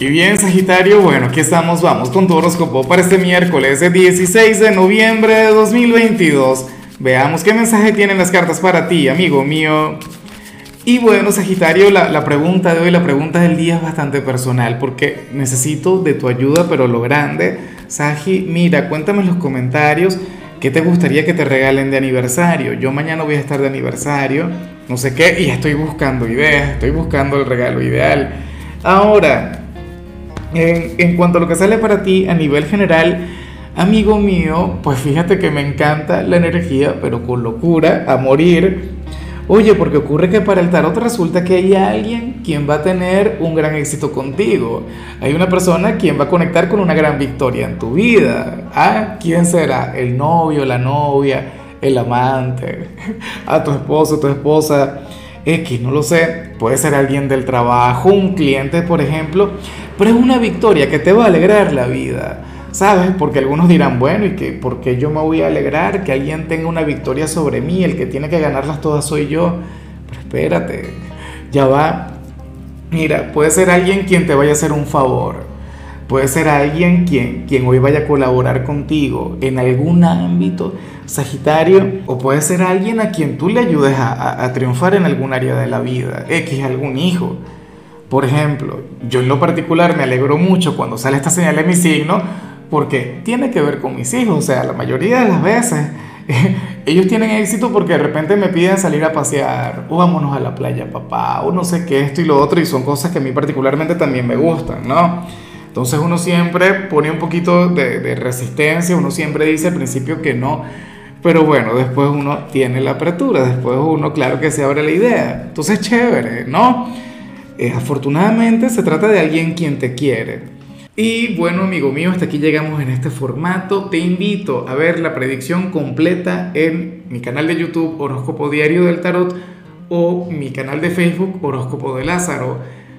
Y bien, Sagitario, bueno, aquí estamos, vamos con tu horóscopo para este miércoles, 16 de noviembre de 2022. Veamos qué mensaje tienen las cartas para ti, amigo mío. Y bueno, Sagitario, la, pregunta de hoy, la pregunta del día es bastante personal porque necesito de tu ayuda, pero lo grande. Sagi, mira, cuéntame en los comentarios qué te gustaría que te regalen de aniversario. Yo mañana voy a estar de aniversario, no sé qué, y estoy buscando ideas, estoy buscando el regalo ideal. Ahora, en, cuanto a lo que sale para ti a nivel general, amigo mío, pues fíjate que me encanta la energía, pero con locura, a morir. Oye, porque ocurre que para el tarot resulta que hay alguien quien va a tener un gran éxito contigo. Hay una persona quien va a conectar con una gran victoria en tu vida. ¿Ah? ¿Quién será? ¿El novio, la novia, el amante? ¿A tu esposo, tu esposa? X, no lo sé, puede ser alguien del trabajo, un cliente, por ejemplo, pero es una victoria que te va a alegrar la vida, ¿sabes? Porque algunos dirán, bueno, ¿y que por qué yo me voy a alegrar que alguien tenga una victoria sobre mí? El que tiene que ganarlas todas soy yo. Pero espérate, ya va. Mira, puede ser alguien quien te vaya a hacer un favor. Puede ser alguien quien, quien hoy vaya a colaborar contigo en algún ámbito Sagitario, o puede ser alguien a quien tú le ayudes a, triunfar en algún área de la vida, X, algún hijo. Por ejemplo, yo en lo particular me alegro mucho cuando sale esta señal de mi signo, porque tiene que ver con mis hijos, o sea, la mayoría de las veces ellos tienen éxito porque de repente me piden salir a pasear, o vámonos a la playa, papá, o no sé qué, esto y lo otro, y son cosas que a mí particularmente también me gustan, ¿no? Entonces uno siempre pone un poquito de, resistencia, uno siempre dice al principio que no, pero bueno, después uno tiene la apertura, después uno, claro que se abre la idea. Entonces, chévere, ¿no? Eh, afortunadamente se trata de alguien quien te quiere. Y bueno, amigo mío, hasta aquí llegamos en este formato. Te invito a ver la predicción completa en mi canal de YouTube Horóscopo Diario del Tarot o mi canal de Facebook Horóscopo de Lázaro.